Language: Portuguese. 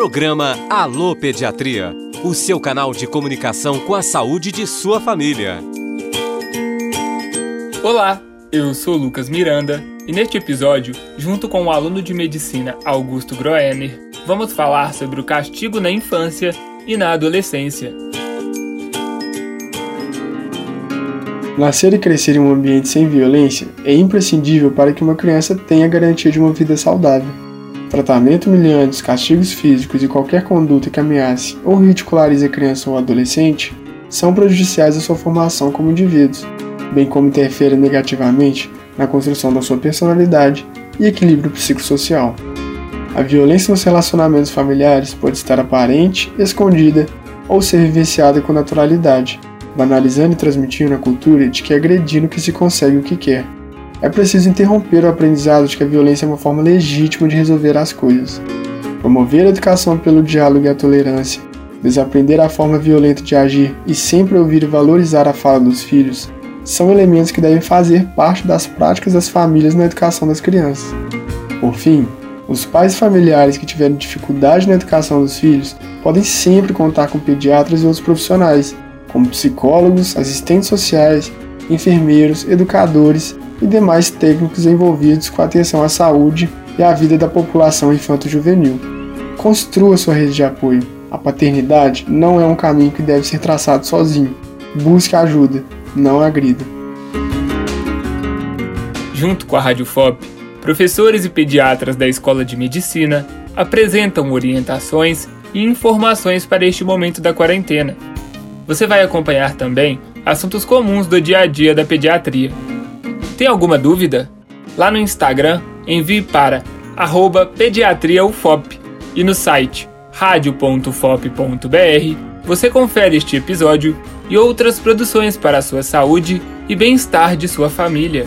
Programa Alô Pediatria, o seu canal de comunicação com a saúde de sua família. Olá, eu sou Lucas Miranda e neste episódio, junto com o aluno de medicina Augusto Groener, vamos falar sobre o castigo na infância e na adolescência. Nascer e crescer em um ambiente sem violência é imprescindível para que uma criança tenha a garantia de uma vida saudável. Tratamento humilhante, castigos físicos e qualquer conduta que ameace ou ridicularize a criança ou adolescente são prejudiciais à sua formação como indivíduos, bem como interferem negativamente na construção da sua personalidade e equilíbrio psicossocial. A violência nos relacionamentos familiares pode estar aparente, escondida ou ser vivenciada com naturalidade, banalizando e transmitindo a cultura de que agredindo que se consegue o que quer é preciso interromper o aprendizado de que a violência é uma forma legítima de resolver as coisas. Promover a educação pelo diálogo e a tolerância, desaprender a forma violenta de agir e sempre ouvir e valorizar a fala dos filhos são elementos que devem fazer parte das práticas das famílias na educação das crianças. Por fim, os pais familiares que tiverem dificuldade na educação dos filhos podem sempre contar com pediatras e outros profissionais, como psicólogos, assistentes sociais, enfermeiros, educadores e demais técnicos envolvidos com atenção à saúde e à vida da população infanto-juvenil. Construa sua rede de apoio. A paternidade não é um caminho que deve ser traçado sozinho. Busque ajuda, não agrida. Junto com a Rádio FOP, professores e pediatras da Escola de Medicina apresentam orientações e informações para este momento da quarentena. Você vai acompanhar também assuntos comuns do dia a dia da pediatria. Tem alguma dúvida? Lá no Instagram, envie para pediatriaufop e no site radio.fop.br você confere este episódio e outras produções para a sua saúde e bem-estar de sua família.